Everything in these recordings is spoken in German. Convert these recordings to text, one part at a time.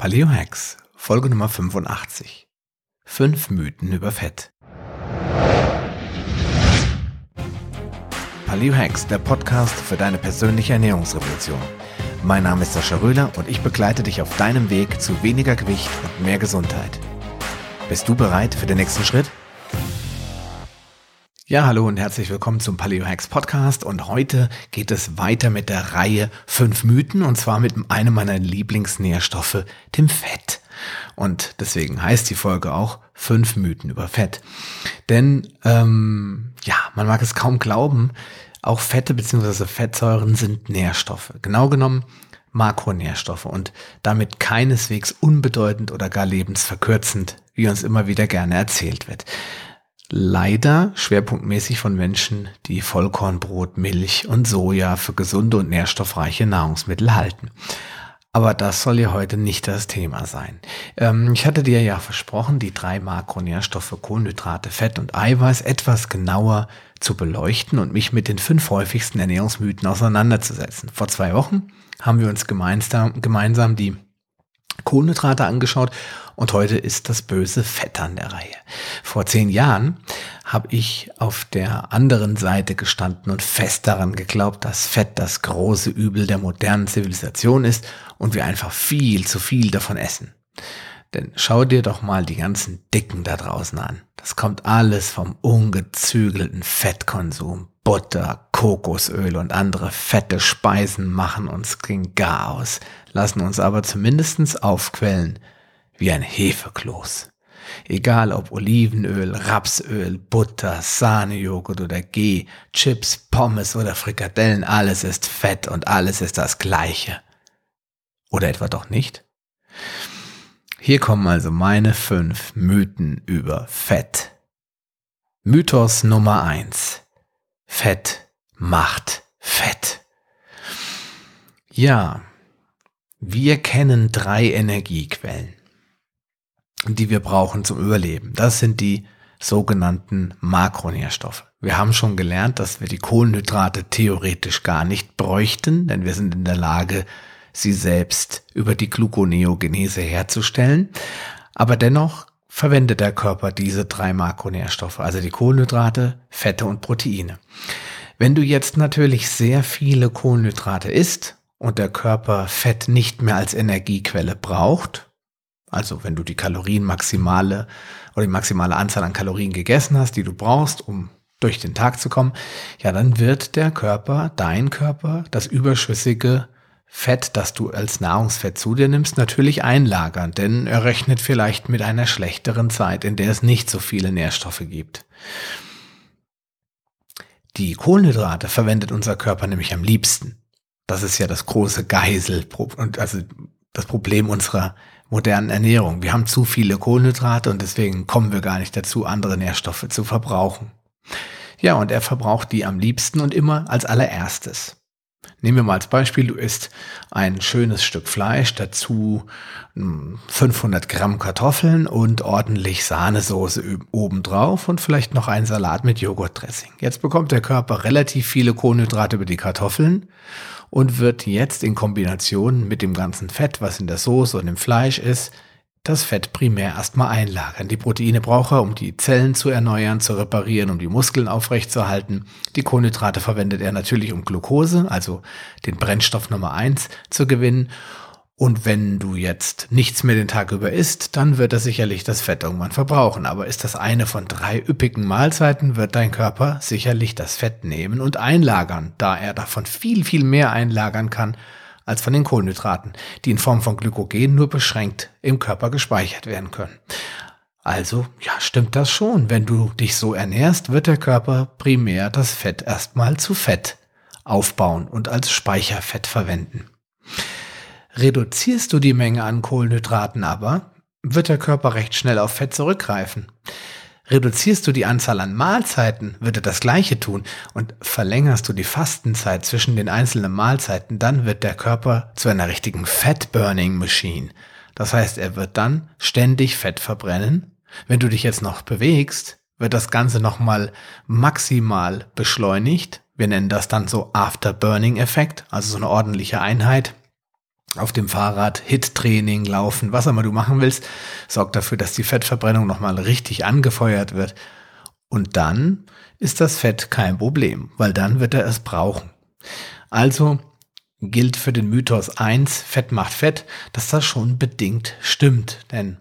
Paleo Hacks, Folge Nummer 85. Fünf Mythen über Fett. Paleo Hacks, der Podcast für deine persönliche Ernährungsrevolution. Mein Name ist Sascha Röhler und ich begleite dich auf deinem Weg zu weniger Gewicht und mehr Gesundheit. Bist du bereit für den nächsten Schritt? Ja, hallo und herzlich willkommen zum Paleo Hacks Podcast und heute geht es weiter mit der Reihe 5 Mythen und zwar mit einem meiner Lieblingsnährstoffe, dem Fett. Und deswegen heißt die Folge auch 5 Mythen über Fett. Denn, ähm, ja, man mag es kaum glauben, auch Fette bzw. Fettsäuren sind Nährstoffe. Genau genommen Makronährstoffe und damit keineswegs unbedeutend oder gar lebensverkürzend, wie uns immer wieder gerne erzählt wird leider schwerpunktmäßig von Menschen, die Vollkornbrot, Milch und Soja für gesunde und nährstoffreiche Nahrungsmittel halten. Aber das soll ja heute nicht das Thema sein. Ähm, ich hatte dir ja versprochen, die drei Makronährstoffe Kohlenhydrate, Fett und Eiweiß etwas genauer zu beleuchten und mich mit den fünf häufigsten Ernährungsmythen auseinanderzusetzen. Vor zwei Wochen haben wir uns gemeinsam, gemeinsam die Kohlenhydrate angeschaut und heute ist das böse Fett an der Reihe. Vor zehn Jahren habe ich auf der anderen Seite gestanden und fest daran geglaubt, dass Fett das große Übel der modernen Zivilisation ist und wir einfach viel zu viel davon essen. Denn schau dir doch mal die ganzen Dicken da draußen an. Das kommt alles vom ungezügelten Fettkonsum. Butter, Kokosöl und andere fette Speisen machen uns gegen gar aus, lassen uns aber zumindestens aufquellen wie ein Hefekloß. Egal ob Olivenöl, Rapsöl, Butter, Sahnejoghurt oder G, Chips, Pommes oder Frikadellen, alles ist Fett und alles ist das Gleiche. Oder etwa doch nicht? Hier kommen also meine fünf Mythen über Fett. Mythos Nummer eins: Fett macht Fett. Ja, wir kennen drei Energiequellen, die wir brauchen zum Überleben. Das sind die sogenannten Makronährstoffe. Wir haben schon gelernt, dass wir die Kohlenhydrate theoretisch gar nicht bräuchten, denn wir sind in der Lage, sie selbst über die Gluconeogenese herzustellen. Aber dennoch verwendet der Körper diese drei Makronährstoffe, also die Kohlenhydrate, Fette und Proteine. Wenn du jetzt natürlich sehr viele Kohlenhydrate isst und der Körper Fett nicht mehr als Energiequelle braucht, also wenn du die Kalorien maximale oder die maximale Anzahl an Kalorien gegessen hast, die du brauchst, um durch den Tag zu kommen, ja, dann wird der Körper, dein Körper, das überschüssige Fett, das du als Nahrungsfett zu dir nimmst, natürlich einlagern, denn er rechnet vielleicht mit einer schlechteren Zeit, in der es nicht so viele Nährstoffe gibt. Die Kohlenhydrate verwendet unser Körper nämlich am liebsten. Das ist ja das große Geisel, also das Problem unserer modernen Ernährung. Wir haben zu viele Kohlenhydrate und deswegen kommen wir gar nicht dazu, andere Nährstoffe zu verbrauchen. Ja, und er verbraucht die am liebsten und immer als allererstes. Nehmen wir mal als Beispiel, du isst ein schönes Stück Fleisch, dazu 500 hm, Gramm Kartoffeln und ordentlich Sahnesoße obendrauf und vielleicht noch ein Salat mit Joghurtdressing. Jetzt bekommt der Körper relativ viele Kohlenhydrate über die Kartoffeln und wird jetzt in Kombination mit dem ganzen Fett, was in der Soße und im Fleisch ist, das Fett primär erstmal einlagern. Die Proteine braucht er, um die Zellen zu erneuern, zu reparieren, um die Muskeln aufrechtzuerhalten. Die Kohlenhydrate verwendet er natürlich, um Glucose, also den Brennstoff Nummer eins, zu gewinnen. Und wenn du jetzt nichts mehr den Tag über isst, dann wird er sicherlich das Fett irgendwann verbrauchen. Aber ist das eine von drei üppigen Mahlzeiten, wird dein Körper sicherlich das Fett nehmen und einlagern, da er davon viel, viel mehr einlagern kann, als von den Kohlenhydraten, die in Form von Glykogen nur beschränkt im Körper gespeichert werden können. Also, ja, stimmt das schon. Wenn du dich so ernährst, wird der Körper primär das Fett erstmal zu Fett aufbauen und als Speicherfett verwenden. Reduzierst du die Menge an Kohlenhydraten aber, wird der Körper recht schnell auf Fett zurückgreifen. Reduzierst du die Anzahl an Mahlzeiten, wird er das gleiche tun und verlängerst du die Fastenzeit zwischen den einzelnen Mahlzeiten, dann wird der Körper zu einer richtigen Fat Burning Machine. Das heißt, er wird dann ständig Fett verbrennen. Wenn du dich jetzt noch bewegst, wird das Ganze nochmal maximal beschleunigt. Wir nennen das dann so Afterburning Effekt, also so eine ordentliche Einheit. Auf dem Fahrrad, Hit-Training, Laufen, was immer du machen willst, sorgt dafür, dass die Fettverbrennung nochmal richtig angefeuert wird. Und dann ist das Fett kein Problem, weil dann wird er es brauchen. Also gilt für den Mythos 1, Fett macht Fett, dass das schon bedingt stimmt. Denn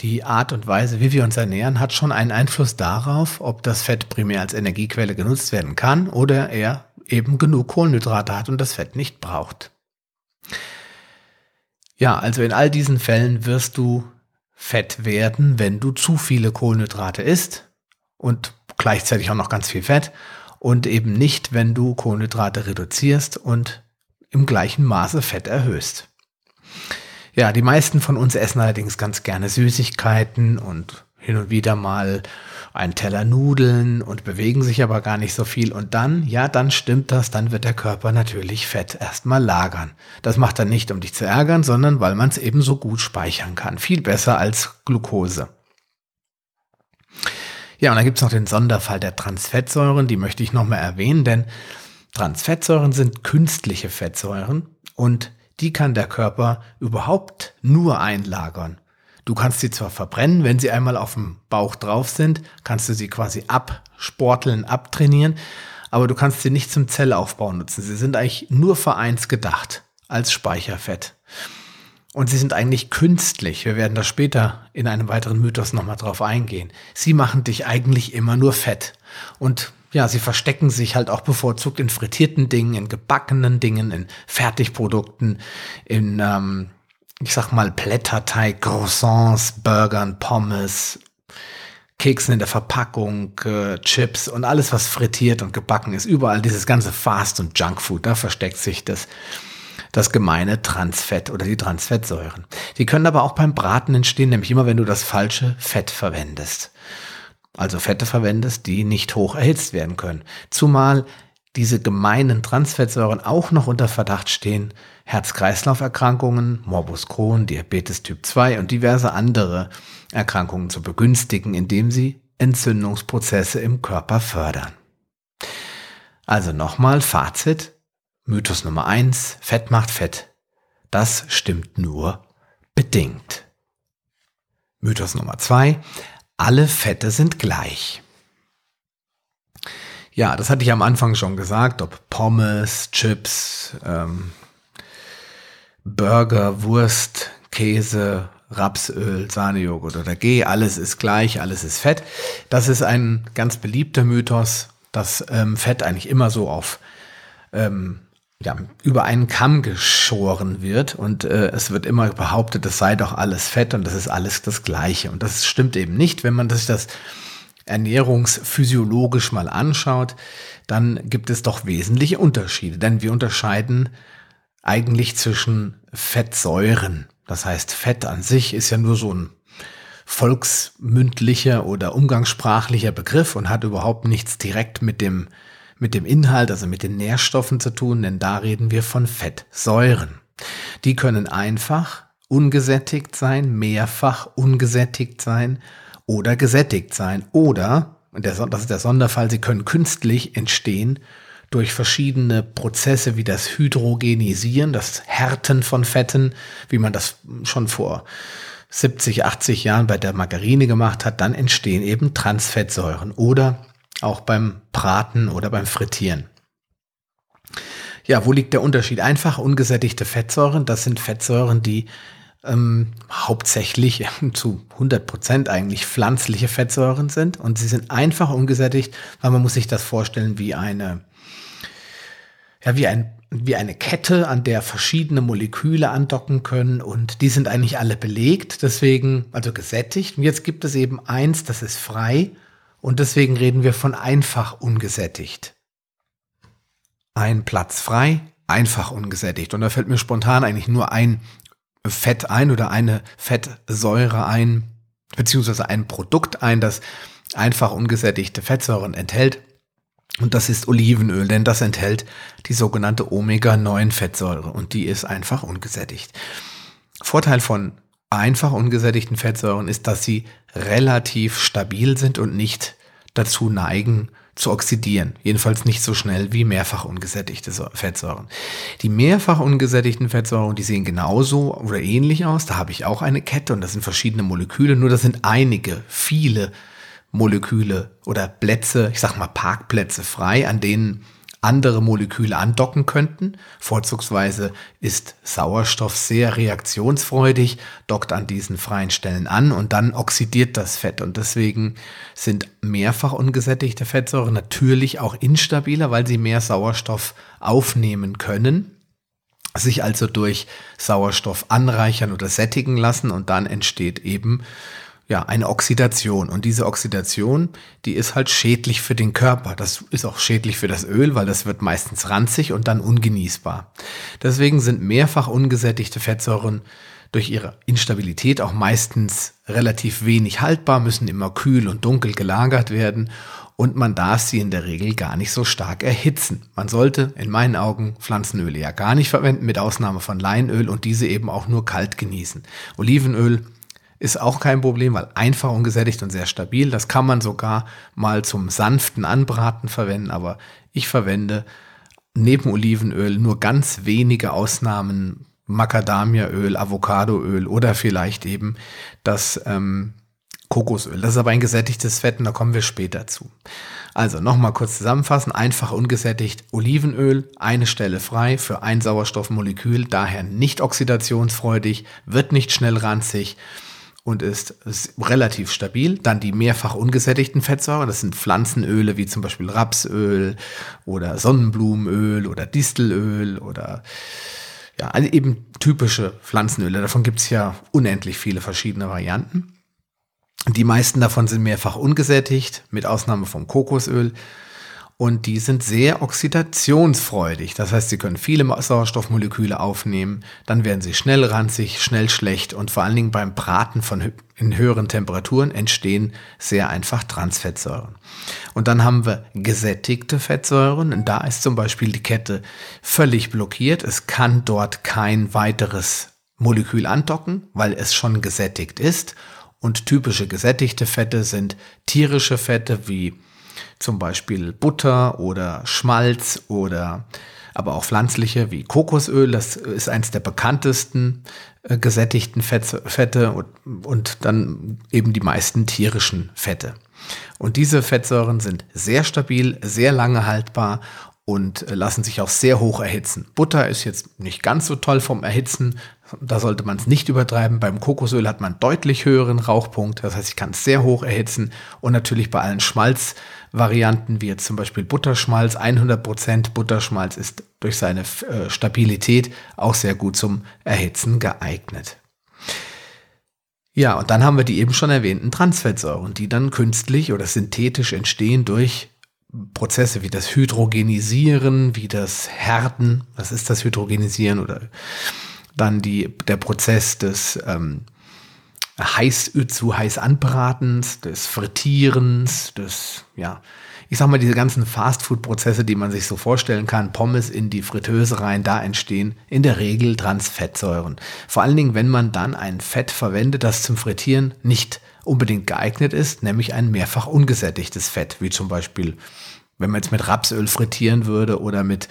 die Art und Weise, wie wir uns ernähren, hat schon einen Einfluss darauf, ob das Fett primär als Energiequelle genutzt werden kann oder er eben genug Kohlenhydrate hat und das Fett nicht braucht. Ja, also in all diesen Fällen wirst du fett werden, wenn du zu viele Kohlenhydrate isst und gleichzeitig auch noch ganz viel Fett und eben nicht, wenn du Kohlenhydrate reduzierst und im gleichen Maße Fett erhöhst. Ja, die meisten von uns essen allerdings ganz gerne Süßigkeiten und hin und wieder mal einen Teller Nudeln und bewegen sich aber gar nicht so viel. Und dann, ja, dann stimmt das, dann wird der Körper natürlich Fett erstmal lagern. Das macht er nicht, um dich zu ärgern, sondern weil man es eben so gut speichern kann. Viel besser als Glucose. Ja, und dann gibt's noch den Sonderfall der Transfettsäuren, die möchte ich nochmal erwähnen, denn Transfettsäuren sind künstliche Fettsäuren und die kann der Körper überhaupt nur einlagern. Du kannst sie zwar verbrennen, wenn sie einmal auf dem Bauch drauf sind, kannst du sie quasi absporteln, abtrainieren, aber du kannst sie nicht zum Zellaufbau nutzen. Sie sind eigentlich nur für eins gedacht, als Speicherfett. Und sie sind eigentlich künstlich. Wir werden da später in einem weiteren Mythos nochmal drauf eingehen. Sie machen dich eigentlich immer nur fett. Und ja, sie verstecken sich halt auch bevorzugt in frittierten Dingen, in gebackenen Dingen, in Fertigprodukten, in, ähm, ich sag mal, Blätterteig, Croissants, Burgern, Pommes, Keksen in der Verpackung, äh, Chips und alles, was frittiert und gebacken ist. Überall dieses ganze Fast- und Junkfood, da versteckt sich das, das gemeine Transfett oder die Transfettsäuren. Die können aber auch beim Braten entstehen, nämlich immer, wenn du das falsche Fett verwendest also Fette verwendest, die nicht hoch erhitzt werden können. Zumal diese gemeinen Transfettsäuren auch noch unter Verdacht stehen, Herz-Kreislauf-Erkrankungen, Morbus Crohn, Diabetes Typ 2 und diverse andere Erkrankungen zu begünstigen, indem sie Entzündungsprozesse im Körper fördern. Also nochmal Fazit. Mythos Nummer eins: Fett macht Fett. Das stimmt nur bedingt. Mythos Nummer zwei: alle Fette sind gleich. Ja, das hatte ich am Anfang schon gesagt, ob Pommes, Chips, ähm, Burger, Wurst, Käse, Rapsöl, Sahnejoghurt oder G, alles ist gleich, alles ist Fett. Das ist ein ganz beliebter Mythos, dass ähm, Fett eigentlich immer so auf ähm, ja, über einen Kamm geschoren wird und äh, es wird immer behauptet, es sei doch alles Fett und das ist alles das Gleiche. Und das stimmt eben nicht. Wenn man sich das ernährungsphysiologisch mal anschaut, dann gibt es doch wesentliche Unterschiede, denn wir unterscheiden eigentlich zwischen Fettsäuren. Das heißt, Fett an sich ist ja nur so ein volksmündlicher oder umgangssprachlicher Begriff und hat überhaupt nichts direkt mit dem mit dem Inhalt, also mit den Nährstoffen zu tun, denn da reden wir von Fettsäuren. Die können einfach ungesättigt sein, mehrfach ungesättigt sein oder gesättigt sein. Oder, das ist der Sonderfall, sie können künstlich entstehen durch verschiedene Prozesse wie das Hydrogenisieren, das Härten von Fetten, wie man das schon vor 70, 80 Jahren bei der Margarine gemacht hat, dann entstehen eben Transfettsäuren oder auch beim Braten oder beim Frittieren. Ja, wo liegt der Unterschied? Einfach ungesättigte Fettsäuren, das sind Fettsäuren, die ähm, hauptsächlich zu 100 Prozent eigentlich pflanzliche Fettsäuren sind und sie sind einfach ungesättigt, weil man muss sich das vorstellen wie eine, ja, wie ein wie eine Kette, an der verschiedene Moleküle andocken können und die sind eigentlich alle belegt, deswegen also gesättigt. Und jetzt gibt es eben eins, das ist frei und deswegen reden wir von einfach ungesättigt. Ein Platz frei, einfach ungesättigt. Und da fällt mir spontan eigentlich nur ein Fett ein oder eine Fettsäure ein, beziehungsweise ein Produkt ein, das einfach ungesättigte Fettsäuren enthält. Und das ist Olivenöl, denn das enthält die sogenannte Omega-9-Fettsäure und die ist einfach ungesättigt. Vorteil von einfach ungesättigten Fettsäuren ist, dass sie relativ stabil sind und nicht dazu neigen, zu oxidieren. Jedenfalls nicht so schnell wie mehrfach ungesättigte Fettsäuren. Die mehrfach ungesättigten Fettsäuren, die sehen genauso oder ähnlich aus. Da habe ich auch eine Kette und das sind verschiedene Moleküle, nur das sind einige, viele Moleküle oder Plätze, ich sag mal Parkplätze frei, an denen andere Moleküle andocken könnten. Vorzugsweise ist Sauerstoff sehr reaktionsfreudig, dockt an diesen freien Stellen an und dann oxidiert das Fett. Und deswegen sind mehrfach ungesättigte Fettsäuren natürlich auch instabiler, weil sie mehr Sauerstoff aufnehmen können sich also durch Sauerstoff anreichern oder sättigen lassen und dann entsteht eben ja, eine Oxidation. Und diese Oxidation, die ist halt schädlich für den Körper. Das ist auch schädlich für das Öl, weil das wird meistens ranzig und dann ungenießbar. Deswegen sind mehrfach ungesättigte Fettsäuren durch ihre Instabilität auch meistens relativ wenig haltbar, müssen immer kühl und dunkel gelagert werden und man darf sie in der Regel gar nicht so stark erhitzen. Man sollte in meinen Augen Pflanzenöle ja gar nicht verwenden, mit Ausnahme von Leinöl und diese eben auch nur kalt genießen. Olivenöl ist auch kein Problem, weil einfach ungesättigt und sehr stabil. Das kann man sogar mal zum sanften Anbraten verwenden, aber ich verwende neben Olivenöl nur ganz wenige Ausnahmen Macadamiaöl, Avocadoöl oder vielleicht eben das ähm, Kokosöl. Das ist aber ein gesättigtes Fett und da kommen wir später zu. Also nochmal kurz zusammenfassen. Einfach ungesättigt Olivenöl, eine Stelle frei für ein Sauerstoffmolekül, daher nicht oxidationsfreudig, wird nicht schnell ranzig und ist, relativ stabil. Dann die mehrfach ungesättigten Fettsäuren, das sind Pflanzenöle wie zum Beispiel Rapsöl oder Sonnenblumenöl oder Distelöl oder ja, also eben typische Pflanzenöle. Davon gibt es ja unendlich viele verschiedene Varianten. Die meisten davon sind mehrfach ungesättigt, mit Ausnahme vom Kokosöl und die sind sehr oxidationsfreudig. Das heißt, sie können viele Sauerstoffmoleküle aufnehmen, dann werden sie schnell ranzig, schnell schlecht und vor allen Dingen beim Braten von in höheren Temperaturen entstehen sehr einfach Transfettsäuren. Und dann haben wir gesättigte Fettsäuren und da ist zum Beispiel die Kette völlig blockiert. Es kann dort kein weiteres Molekül andocken, weil es schon gesättigt ist. Und typische gesättigte Fette sind tierische Fette wie zum Beispiel Butter oder Schmalz oder aber auch pflanzliche wie Kokosöl. Das ist eines der bekanntesten äh, gesättigten Fette und, und dann eben die meisten tierischen Fette. Und diese Fettsäuren sind sehr stabil, sehr lange haltbar und äh, lassen sich auch sehr hoch erhitzen. Butter ist jetzt nicht ganz so toll vom Erhitzen, da sollte man es nicht übertreiben. Beim Kokosöl hat man deutlich höheren Rauchpunkt, das heißt, ich kann es sehr hoch erhitzen und natürlich bei allen Schmalzvarianten, wie jetzt zum Beispiel Butterschmalz, 100% Butterschmalz ist durch seine äh, Stabilität auch sehr gut zum Erhitzen geeignet. Ja, und dann haben wir die eben schon erwähnten Transfettsäuren, die dann künstlich oder synthetisch entstehen durch Prozesse wie das Hydrogenisieren, wie das Härten, was ist das Hydrogenisieren oder dann die, der Prozess des ähm, heiß zu heiß anbratens, des Frittierens, des, ja, ich sag mal, diese ganzen Fastfood-Prozesse, die man sich so vorstellen kann, Pommes in die Fritteuse rein, da entstehen in der Regel Transfettsäuren. Vor allen Dingen, wenn man dann ein Fett verwendet, das zum Frittieren nicht unbedingt geeignet ist, nämlich ein mehrfach ungesättigtes Fett, wie zum Beispiel wenn man jetzt mit Rapsöl frittieren würde oder mit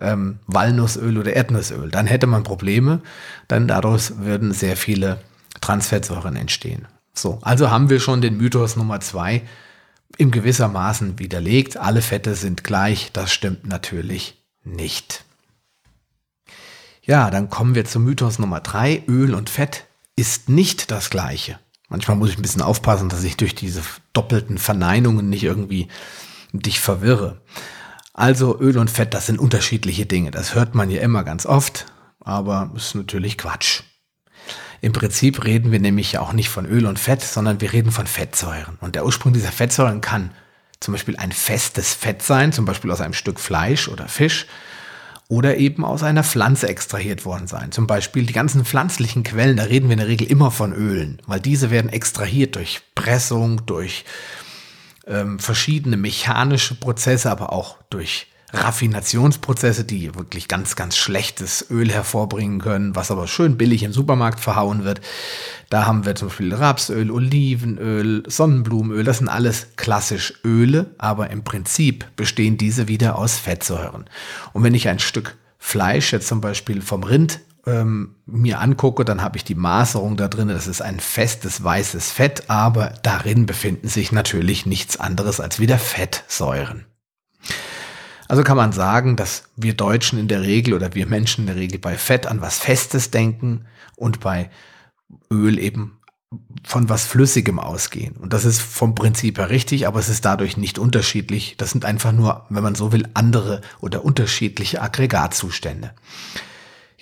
ähm, Walnussöl oder Erdnussöl, dann hätte man Probleme, dann daraus würden sehr viele Transfettsäuren entstehen. So, also haben wir schon den Mythos Nummer zwei im gewissermaßen widerlegt. Alle Fette sind gleich. Das stimmt natürlich nicht. Ja, dann kommen wir zum Mythos Nummer drei. Öl und Fett ist nicht das gleiche. Manchmal muss ich ein bisschen aufpassen, dass ich durch diese doppelten Verneinungen nicht irgendwie dich verwirre. Also Öl und Fett, das sind unterschiedliche Dinge. Das hört man ja immer ganz oft, aber ist natürlich Quatsch. Im Prinzip reden wir nämlich ja auch nicht von Öl und Fett, sondern wir reden von Fettsäuren. Und der Ursprung dieser Fettsäuren kann zum Beispiel ein festes Fett sein, zum Beispiel aus einem Stück Fleisch oder Fisch, oder eben aus einer Pflanze extrahiert worden sein. Zum Beispiel die ganzen pflanzlichen Quellen, da reden wir in der Regel immer von Ölen, weil diese werden extrahiert durch Pressung, durch ähm, verschiedene mechanische Prozesse, aber auch durch Raffinationsprozesse, die wirklich ganz, ganz schlechtes Öl hervorbringen können, was aber schön billig im Supermarkt verhauen wird. Da haben wir zum Beispiel Rapsöl, Olivenöl, Sonnenblumenöl. Das sind alles klassisch Öle, aber im Prinzip bestehen diese wieder aus Fettsäuren. Und wenn ich ein Stück Fleisch jetzt zum Beispiel vom Rind ähm, mir angucke, dann habe ich die Maserung da drin. Das ist ein festes weißes Fett, aber darin befinden sich natürlich nichts anderes als wieder Fettsäuren. Also kann man sagen, dass wir Deutschen in der Regel oder wir Menschen in der Regel bei Fett an was Festes denken und bei Öl eben von was Flüssigem ausgehen. Und das ist vom Prinzip her richtig, aber es ist dadurch nicht unterschiedlich. Das sind einfach nur, wenn man so will, andere oder unterschiedliche Aggregatzustände.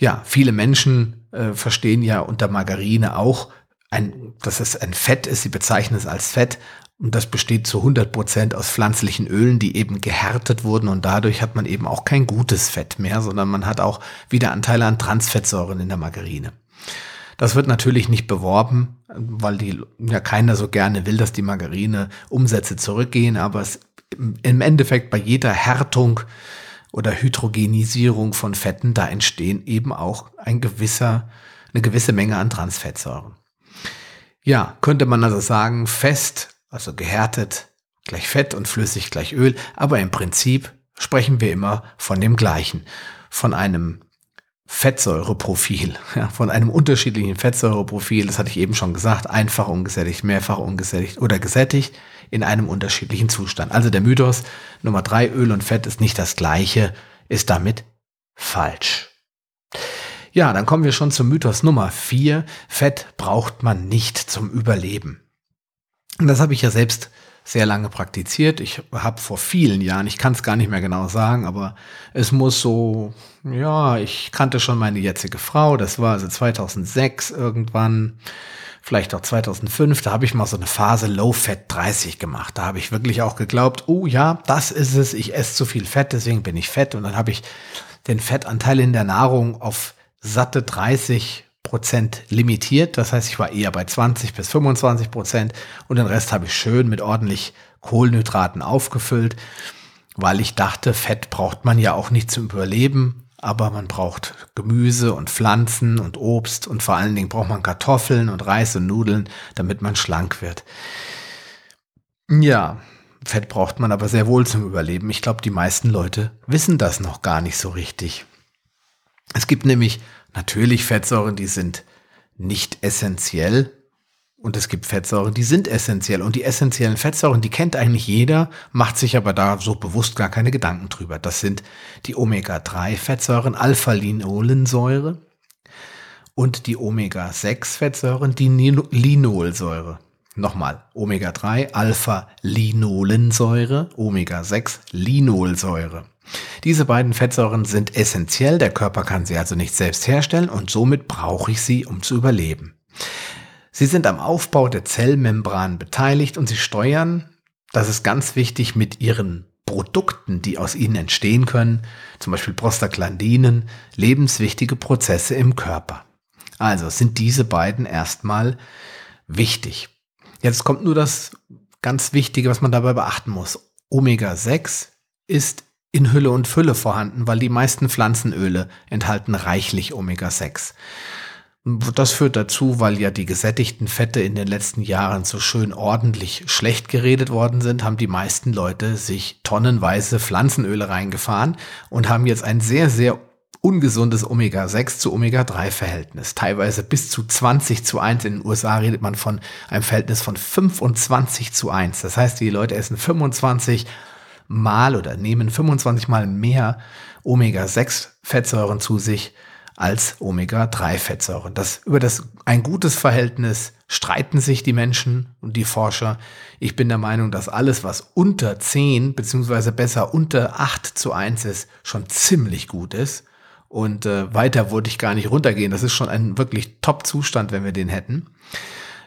Ja, viele Menschen äh, verstehen ja unter Margarine auch, ein, dass es ein Fett ist. Sie bezeichnen es als Fett. Und das besteht zu 100 Prozent aus pflanzlichen Ölen, die eben gehärtet wurden. Und dadurch hat man eben auch kein gutes Fett mehr, sondern man hat auch wieder Anteile an Transfettsäuren in der Margarine. Das wird natürlich nicht beworben, weil die ja keiner so gerne will, dass die Margarine Umsätze zurückgehen, aber es im Endeffekt bei jeder Härtung oder Hydrogenisierung von Fetten, da entstehen eben auch ein gewisser, eine gewisse Menge an Transfettsäuren. Ja, könnte man also sagen, fest, also gehärtet gleich Fett und flüssig gleich Öl, aber im Prinzip sprechen wir immer von dem gleichen, von einem Fettsäureprofil, ja, von einem unterschiedlichen Fettsäureprofil, das hatte ich eben schon gesagt, einfach ungesättigt, mehrfach ungesättigt oder gesättigt in einem unterschiedlichen Zustand. Also der Mythos Nummer drei, Öl und Fett ist nicht das gleiche, ist damit falsch. Ja, dann kommen wir schon zum Mythos Nummer vier. Fett braucht man nicht zum Überleben. Und das habe ich ja selbst sehr lange praktiziert. Ich habe vor vielen Jahren, ich kann es gar nicht mehr genau sagen, aber es muss so, ja, ich kannte schon meine jetzige Frau, das war also 2006 irgendwann, vielleicht auch 2005, da habe ich mal so eine Phase Low Fat 30 gemacht. Da habe ich wirklich auch geglaubt, oh ja, das ist es, ich esse zu viel Fett, deswegen bin ich fett und dann habe ich den Fettanteil in der Nahrung auf satte 30 Prozent limitiert. Das heißt, ich war eher bei 20 bis 25 Prozent und den Rest habe ich schön mit ordentlich Kohlenhydraten aufgefüllt, weil ich dachte, Fett braucht man ja auch nicht zum Überleben, aber man braucht Gemüse und Pflanzen und Obst und vor allen Dingen braucht man Kartoffeln und Reis und Nudeln, damit man schlank wird. Ja, Fett braucht man aber sehr wohl zum Überleben. Ich glaube, die meisten Leute wissen das noch gar nicht so richtig. Es gibt nämlich natürlich Fettsäuren, die sind nicht essentiell. Und es gibt Fettsäuren, die sind essentiell. Und die essentiellen Fettsäuren, die kennt eigentlich jeder, macht sich aber da so bewusst gar keine Gedanken drüber. Das sind die Omega-3-Fettsäuren, Alpha-Linolensäure und die Omega-6-Fettsäuren, die Linolsäure. Nochmal, Omega-3, Alpha-Linolensäure, Omega-6-Linolsäure. Diese beiden Fettsäuren sind essentiell, der Körper kann sie also nicht selbst herstellen und somit brauche ich sie, um zu überleben. Sie sind am Aufbau der Zellmembran beteiligt und sie steuern, das ist ganz wichtig, mit ihren Produkten, die aus ihnen entstehen können, zum Beispiel Prostaglandinen, lebenswichtige Prozesse im Körper. Also sind diese beiden erstmal wichtig. Jetzt kommt nur das ganz Wichtige, was man dabei beachten muss. Omega-6 ist in Hülle und Fülle vorhanden, weil die meisten Pflanzenöle enthalten reichlich Omega-6. Das führt dazu, weil ja die gesättigten Fette in den letzten Jahren so schön ordentlich schlecht geredet worden sind, haben die meisten Leute sich tonnenweise Pflanzenöle reingefahren und haben jetzt ein sehr, sehr ungesundes Omega-6 zu Omega-3-Verhältnis. Teilweise bis zu 20 zu 1. In den USA redet man von einem Verhältnis von 25 zu 1. Das heißt, die Leute essen 25 Mal oder nehmen 25 Mal mehr Omega-6-Fettsäuren zu sich als Omega-3-Fettsäuren. Das, über das ein gutes Verhältnis streiten sich die Menschen und die Forscher. Ich bin der Meinung, dass alles, was unter 10 beziehungsweise besser unter 8 zu 1 ist, schon ziemlich gut ist. Und äh, weiter würde ich gar nicht runtergehen. Das ist schon ein wirklich Top-Zustand, wenn wir den hätten.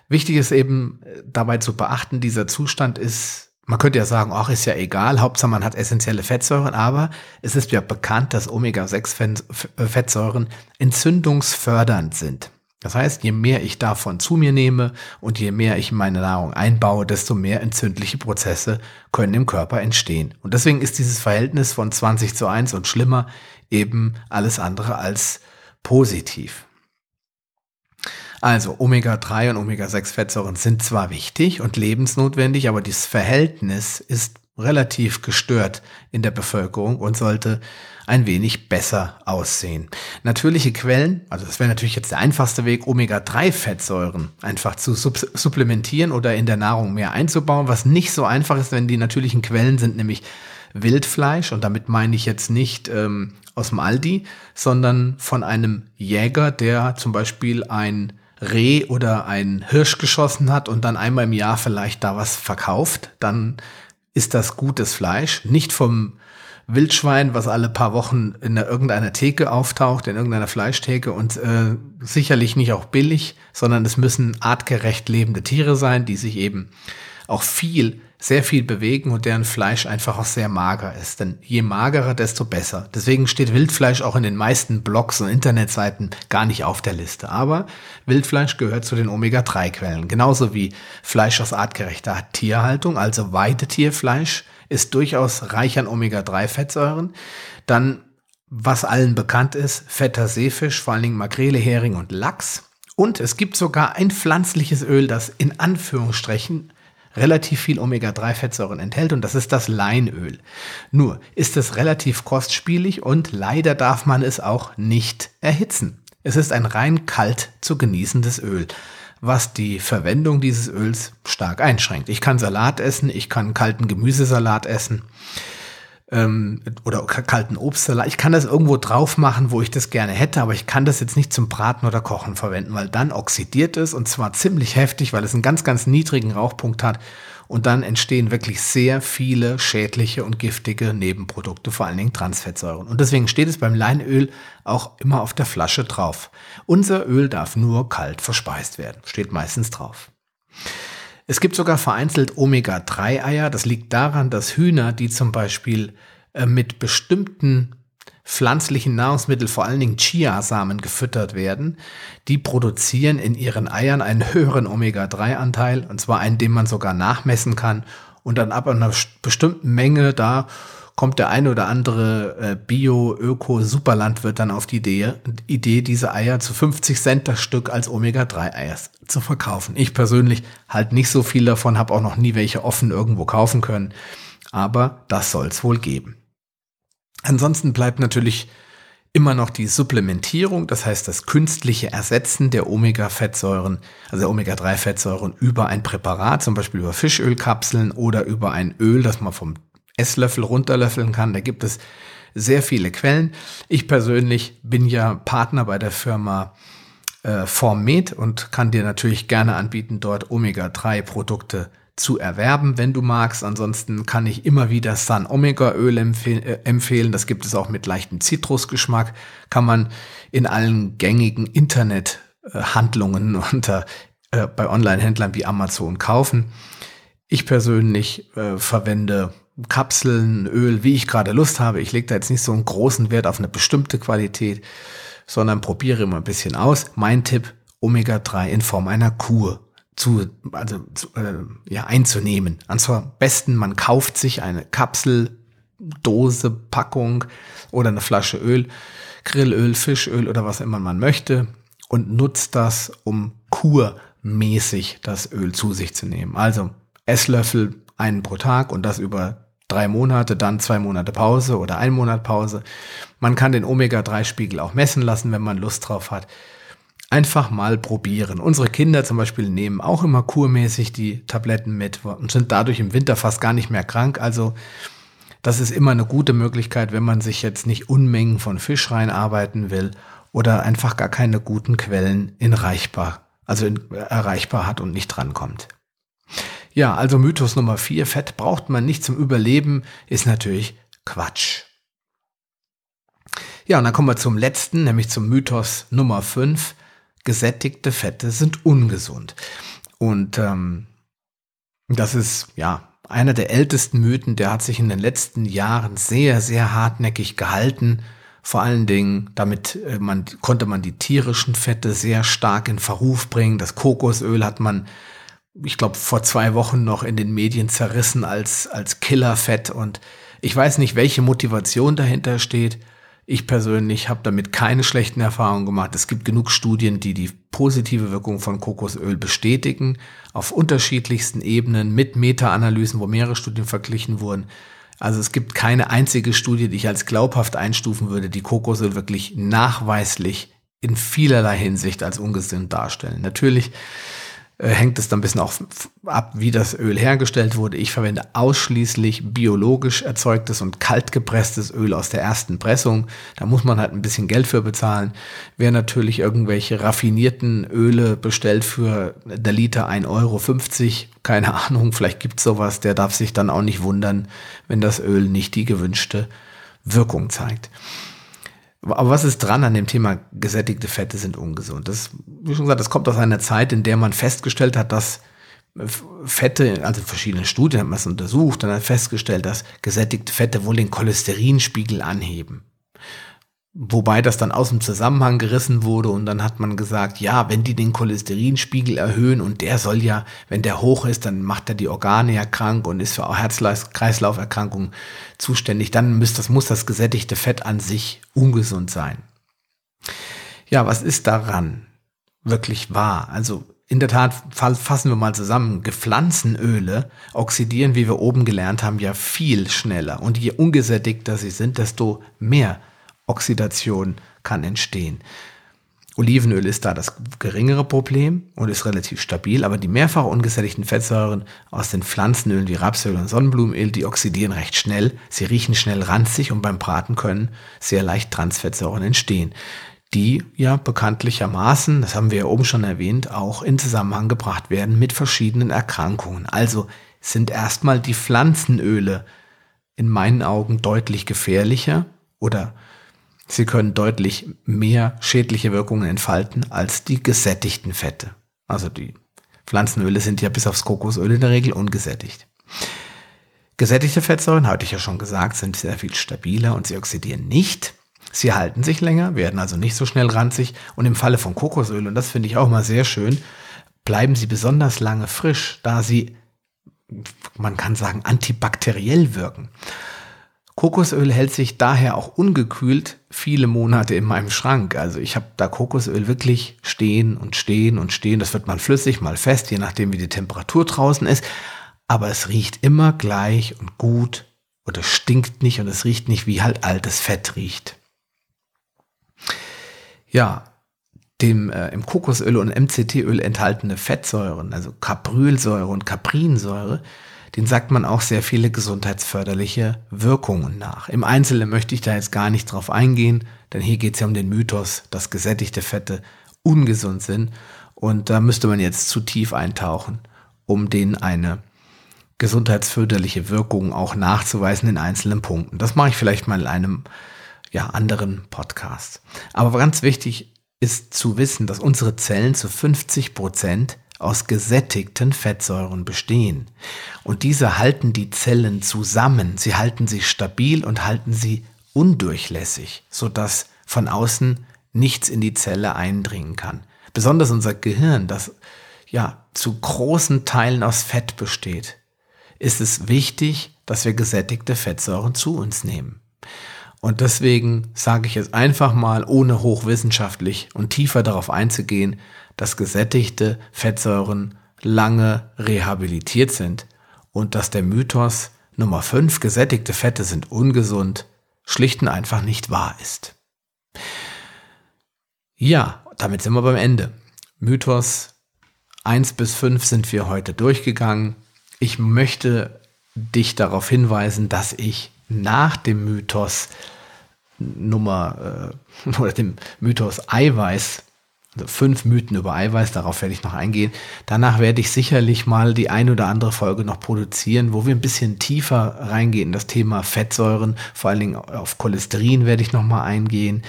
Wichtig ist eben äh, dabei zu beachten, dieser Zustand ist man könnte ja sagen, ach, ist ja egal, Hauptsache man hat essentielle Fettsäuren, aber es ist ja bekannt, dass Omega-6-Fettsäuren entzündungsfördernd sind. Das heißt, je mehr ich davon zu mir nehme und je mehr ich meine Nahrung einbaue, desto mehr entzündliche Prozesse können im Körper entstehen. Und deswegen ist dieses Verhältnis von 20 zu 1 und schlimmer eben alles andere als positiv. Also Omega-3 und Omega-6-Fettsäuren sind zwar wichtig und lebensnotwendig, aber das Verhältnis ist relativ gestört in der Bevölkerung und sollte ein wenig besser aussehen. Natürliche Quellen, also das wäre natürlich jetzt der einfachste Weg, Omega-3-Fettsäuren einfach zu supplementieren oder in der Nahrung mehr einzubauen, was nicht so einfach ist, wenn die natürlichen Quellen sind nämlich Wildfleisch und damit meine ich jetzt nicht ähm, aus dem Aldi, sondern von einem Jäger, der zum Beispiel ein Reh oder ein Hirsch geschossen hat und dann einmal im Jahr vielleicht da was verkauft, dann ist das gutes Fleisch, nicht vom Wildschwein, was alle paar Wochen in irgendeiner Theke auftaucht, in irgendeiner Fleischtheke und äh, sicherlich nicht auch billig, sondern es müssen artgerecht lebende Tiere sein, die sich eben auch viel sehr viel bewegen und deren Fleisch einfach auch sehr mager ist. Denn je magerer, desto besser. Deswegen steht Wildfleisch auch in den meisten Blogs und Internetseiten gar nicht auf der Liste. Aber Wildfleisch gehört zu den Omega-3-Quellen. Genauso wie Fleisch aus artgerechter Tierhaltung, also Weidetierfleisch, ist durchaus reich an Omega-3-Fettsäuren. Dann, was allen bekannt ist, fetter Seefisch, vor allen Dingen Makrele, Hering und Lachs. Und es gibt sogar ein pflanzliches Öl, das in Anführungsstrichen relativ viel Omega-3-Fettsäuren enthält und das ist das Leinöl. Nur ist es relativ kostspielig und leider darf man es auch nicht erhitzen. Es ist ein rein kalt zu genießendes Öl, was die Verwendung dieses Öls stark einschränkt. Ich kann Salat essen, ich kann kalten Gemüsesalat essen ähm, oder kalten Obstsalat. Ich kann das irgendwo drauf machen, wo ich das gerne hätte, aber ich kann das jetzt nicht zum Braten oder Kochen verwenden, weil dann oxidiert es und zwar ziemlich heftig, weil es einen ganz, ganz niedrigen Rauchpunkt hat und dann entstehen wirklich sehr viele schädliche und giftige Nebenprodukte, vor allen Dingen Transfettsäuren. Und deswegen steht es beim Leinöl auch immer auf der Flasche drauf. Unser Öl darf nur kalt verspeist werden, steht meistens drauf. Es gibt sogar vereinzelt Omega-3-Eier. Das liegt daran, dass Hühner, die zum Beispiel äh, mit bestimmten pflanzlichen Nahrungsmitteln, vor allen Dingen Chiasamen, gefüttert werden, die produzieren in ihren Eiern einen höheren Omega-3-Anteil, und zwar einen, den man sogar nachmessen kann. Und dann ab einer bestimmten Menge da kommt der eine oder andere äh, Bio-Öko-Superlandwirt dann auf die Idee, Idee, diese Eier zu 50 Cent das Stück als Omega-3-Eier zu verkaufen. Ich persönlich halt nicht so viel davon, habe auch noch nie welche offen irgendwo kaufen können. Aber das soll es wohl geben. Ansonsten bleibt natürlich immer noch die Supplementierung, das heißt das künstliche Ersetzen der Omega-Fettsäuren, also Omega-3-Fettsäuren über ein Präparat, zum Beispiel über Fischölkapseln oder über ein Öl, das man vom Esslöffel runterlöffeln kann. Da gibt es sehr viele Quellen. Ich persönlich bin ja Partner bei der Firma äh, Formmed und kann dir natürlich gerne anbieten, dort Omega-3-Produkte zu erwerben, wenn du magst. Ansonsten kann ich immer wieder Sun Omega Öl empfehl äh, empfehlen. Das gibt es auch mit leichtem Zitrusgeschmack. Kann man in allen gängigen Internethandlungen unter äh, bei Online-Händlern wie Amazon kaufen. Ich persönlich äh, verwende Kapseln, Öl, wie ich gerade Lust habe. Ich lege da jetzt nicht so einen großen Wert auf eine bestimmte Qualität, sondern probiere immer ein bisschen aus. Mein Tipp, Omega-3 in Form einer Kur zu, also zu, äh, ja, einzunehmen. Und zwar besten, man kauft sich eine Kapsel, Dose, Packung oder eine Flasche Öl, Grillöl, Fischöl oder was immer man möchte und nutzt das, um kurmäßig das Öl zu sich zu nehmen. Also Esslöffel einen pro Tag und das über drei Monate, dann zwei Monate Pause oder ein Monat Pause. Man kann den Omega-3-Spiegel auch messen lassen, wenn man Lust drauf hat. Einfach mal probieren. Unsere Kinder zum Beispiel nehmen auch immer kurmäßig die Tabletten mit und sind dadurch im Winter fast gar nicht mehr krank. Also das ist immer eine gute Möglichkeit, wenn man sich jetzt nicht Unmengen von Fisch reinarbeiten will oder einfach gar keine guten Quellen in reichbar, also in, erreichbar hat und nicht drankommt. Ja, also Mythos Nummer vier, Fett braucht man nicht zum Überleben, ist natürlich Quatsch. Ja, und dann kommen wir zum letzten, nämlich zum Mythos Nummer fünf. Gesättigte Fette sind ungesund. Und ähm, das ist ja einer der ältesten Mythen, der hat sich in den letzten Jahren sehr, sehr hartnäckig gehalten Vor allen Dingen, damit äh, man, konnte man die tierischen Fette sehr stark in Verruf bringen. Das Kokosöl hat man, ich glaube, vor zwei Wochen noch in den Medien zerrissen als, als Killerfett. Und ich weiß nicht, welche Motivation dahinter steht. Ich persönlich habe damit keine schlechten Erfahrungen gemacht. Es gibt genug Studien, die die positive Wirkung von Kokosöl bestätigen, auf unterschiedlichsten Ebenen mit Meta-Analysen, wo mehrere Studien verglichen wurden. Also es gibt keine einzige Studie, die ich als glaubhaft einstufen würde, die Kokosöl wirklich nachweislich in vielerlei Hinsicht als ungesund darstellen. Natürlich hängt es dann ein bisschen auch ab, wie das Öl hergestellt wurde. Ich verwende ausschließlich biologisch erzeugtes und kaltgepresstes Öl aus der ersten Pressung. Da muss man halt ein bisschen Geld für bezahlen. Wer natürlich irgendwelche raffinierten Öle bestellt für der Liter 1,50 Euro, keine Ahnung, vielleicht gibt's sowas, der darf sich dann auch nicht wundern, wenn das Öl nicht die gewünschte Wirkung zeigt. Aber was ist dran an dem Thema gesättigte Fette sind ungesund? Das, wie schon gesagt, das kommt aus einer Zeit, in der man festgestellt hat, dass Fette, also verschiedene Studien hat man es untersucht, dann hat festgestellt, dass gesättigte Fette wohl den Cholesterinspiegel anheben. Wobei das dann aus dem Zusammenhang gerissen wurde und dann hat man gesagt, ja, wenn die den Cholesterinspiegel erhöhen und der soll ja, wenn der hoch ist, dann macht er die Organe ja krank und ist für Herz-Kreislauf-Erkrankungen zuständig, dann muss das, muss das gesättigte Fett an sich ungesund sein. Ja, was ist daran wirklich wahr? Also in der Tat fassen wir mal zusammen, Gepflanzenöle oxidieren, wie wir oben gelernt haben, ja viel schneller und je ungesättigter sie sind, desto mehr Oxidation kann entstehen. Olivenöl ist da das geringere Problem und ist relativ stabil, aber die mehrfach ungesättigten Fettsäuren aus den Pflanzenölen wie Rapsöl und Sonnenblumenöl, die oxidieren recht schnell, sie riechen schnell ranzig und beim Braten können sehr leicht Transfettsäuren entstehen, die ja bekanntlichermaßen, das haben wir ja oben schon erwähnt, auch in Zusammenhang gebracht werden mit verschiedenen Erkrankungen. Also sind erstmal die Pflanzenöle in meinen Augen deutlich gefährlicher oder Sie können deutlich mehr schädliche Wirkungen entfalten als die gesättigten Fette. Also die Pflanzenöle sind ja bis aufs Kokosöl in der Regel ungesättigt. Gesättigte Fettsäuren, hatte ich ja schon gesagt, sind sehr viel stabiler und sie oxidieren nicht. Sie halten sich länger, werden also nicht so schnell ranzig und im Falle von Kokosöl, und das finde ich auch mal sehr schön, bleiben sie besonders lange frisch, da sie, man kann sagen, antibakteriell wirken. Kokosöl hält sich daher auch ungekühlt viele Monate in meinem Schrank. Also ich habe da Kokosöl wirklich stehen und stehen und stehen. Das wird mal flüssig, mal fest, je nachdem wie die Temperatur draußen ist. Aber es riecht immer gleich und gut und es stinkt nicht und es riecht nicht wie halt altes Fett riecht. Ja, dem äh, im Kokosöl und MCT-Öl enthaltene Fettsäuren, also Caprylsäure und Caprinsäure, den sagt man auch sehr viele gesundheitsförderliche Wirkungen nach. Im Einzelnen möchte ich da jetzt gar nicht drauf eingehen, denn hier geht es ja um den Mythos, dass gesättigte Fette ungesund sind. Und da müsste man jetzt zu tief eintauchen, um denen eine gesundheitsförderliche Wirkung auch nachzuweisen in einzelnen Punkten. Das mache ich vielleicht mal in einem ja, anderen Podcast. Aber ganz wichtig ist zu wissen, dass unsere Zellen zu 50 Prozent aus gesättigten Fettsäuren bestehen. Und diese halten die Zellen zusammen, sie halten sie stabil und halten sie undurchlässig, sodass von außen nichts in die Zelle eindringen kann. Besonders unser Gehirn, das ja zu großen Teilen aus Fett besteht, ist es wichtig, dass wir gesättigte Fettsäuren zu uns nehmen. Und deswegen sage ich es einfach mal, ohne hochwissenschaftlich und tiefer darauf einzugehen, dass gesättigte Fettsäuren lange rehabilitiert sind und dass der Mythos Nummer 5 gesättigte Fette sind ungesund schlicht und einfach nicht wahr ist. Ja, damit sind wir beim Ende. Mythos 1 bis 5 sind wir heute durchgegangen. Ich möchte dich darauf hinweisen, dass ich nach dem Mythos Nummer äh, oder dem Mythos Eiweiß fünf Mythen über Eiweiß, darauf werde ich noch eingehen. Danach werde ich sicherlich mal die ein oder andere Folge noch produzieren, wo wir ein bisschen tiefer reingehen in das Thema Fettsäuren, vor allen Dingen auf Cholesterin werde ich noch mal eingehen.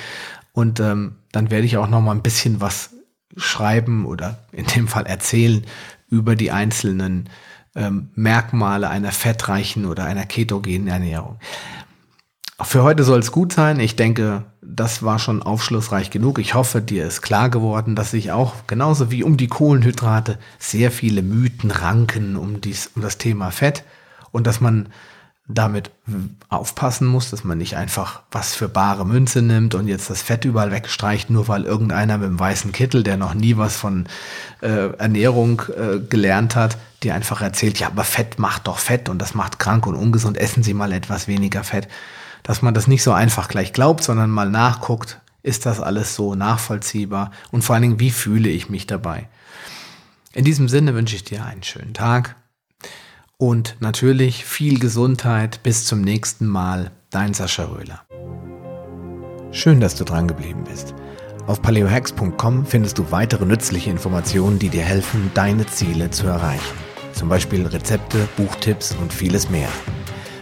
Und ähm, dann werde ich auch noch mal ein bisschen was schreiben oder in dem Fall erzählen über die einzelnen ähm, Merkmale einer fettreichen oder einer ketogenen Ernährung. Für heute soll es gut sein. Ich denke, das war schon aufschlussreich genug. Ich hoffe, dir ist klar geworden, dass sich auch genauso wie um die Kohlenhydrate sehr viele Mythen ranken um, dies, um das Thema Fett und dass man damit aufpassen muss, dass man nicht einfach was für bare Münze nimmt und jetzt das Fett überall wegstreicht, nur weil irgendeiner mit dem weißen Kittel, der noch nie was von äh, Ernährung äh, gelernt hat, dir einfach erzählt, ja, aber Fett macht doch Fett und das macht krank und ungesund, essen Sie mal etwas weniger Fett. Dass man das nicht so einfach gleich glaubt, sondern mal nachguckt, ist das alles so nachvollziehbar und vor allen Dingen, wie fühle ich mich dabei. In diesem Sinne wünsche ich dir einen schönen Tag und natürlich viel Gesundheit. Bis zum nächsten Mal. Dein Sascha Röhler. Schön, dass du dran geblieben bist. Auf paleohacks.com findest du weitere nützliche Informationen, die dir helfen, deine Ziele zu erreichen. Zum Beispiel Rezepte, Buchtipps und vieles mehr.